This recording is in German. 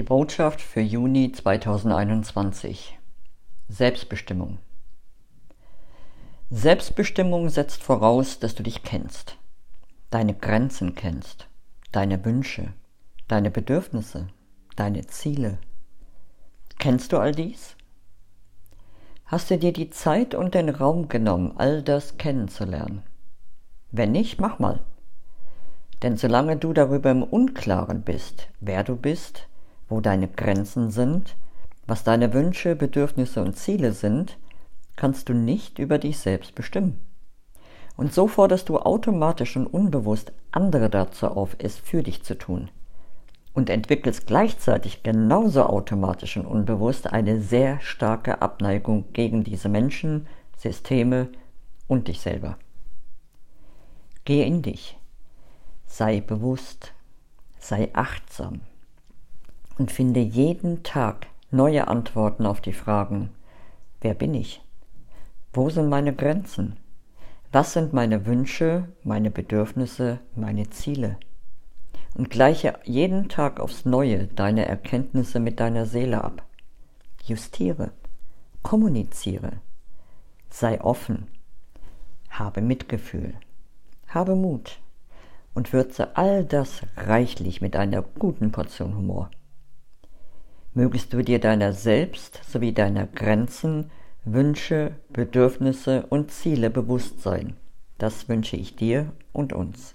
Die Botschaft für Juni 2021 Selbstbestimmung Selbstbestimmung setzt voraus, dass du dich kennst, deine Grenzen kennst, deine Wünsche, deine Bedürfnisse, deine Ziele. Kennst du all dies? Hast du dir die Zeit und den Raum genommen, all das kennenzulernen? Wenn nicht, mach mal. Denn solange du darüber im Unklaren bist, wer du bist, wo deine Grenzen sind, was deine Wünsche, Bedürfnisse und Ziele sind, kannst du nicht über dich selbst bestimmen. Und so forderst du automatisch und unbewusst andere dazu auf, es für dich zu tun. Und entwickelst gleichzeitig genauso automatisch und unbewusst eine sehr starke Abneigung gegen diese Menschen, Systeme und dich selber. Gehe in dich, sei bewusst, sei achtsam, und finde jeden Tag neue Antworten auf die Fragen, wer bin ich? Wo sind meine Grenzen? Was sind meine Wünsche, meine Bedürfnisse, meine Ziele? Und gleiche jeden Tag aufs Neue deine Erkenntnisse mit deiner Seele ab. Justiere, kommuniziere, sei offen, habe Mitgefühl, habe Mut und würze all das reichlich mit einer guten Portion Humor mögest du dir deiner selbst sowie deiner Grenzen, Wünsche, Bedürfnisse und Ziele bewusst sein. Das wünsche ich dir und uns.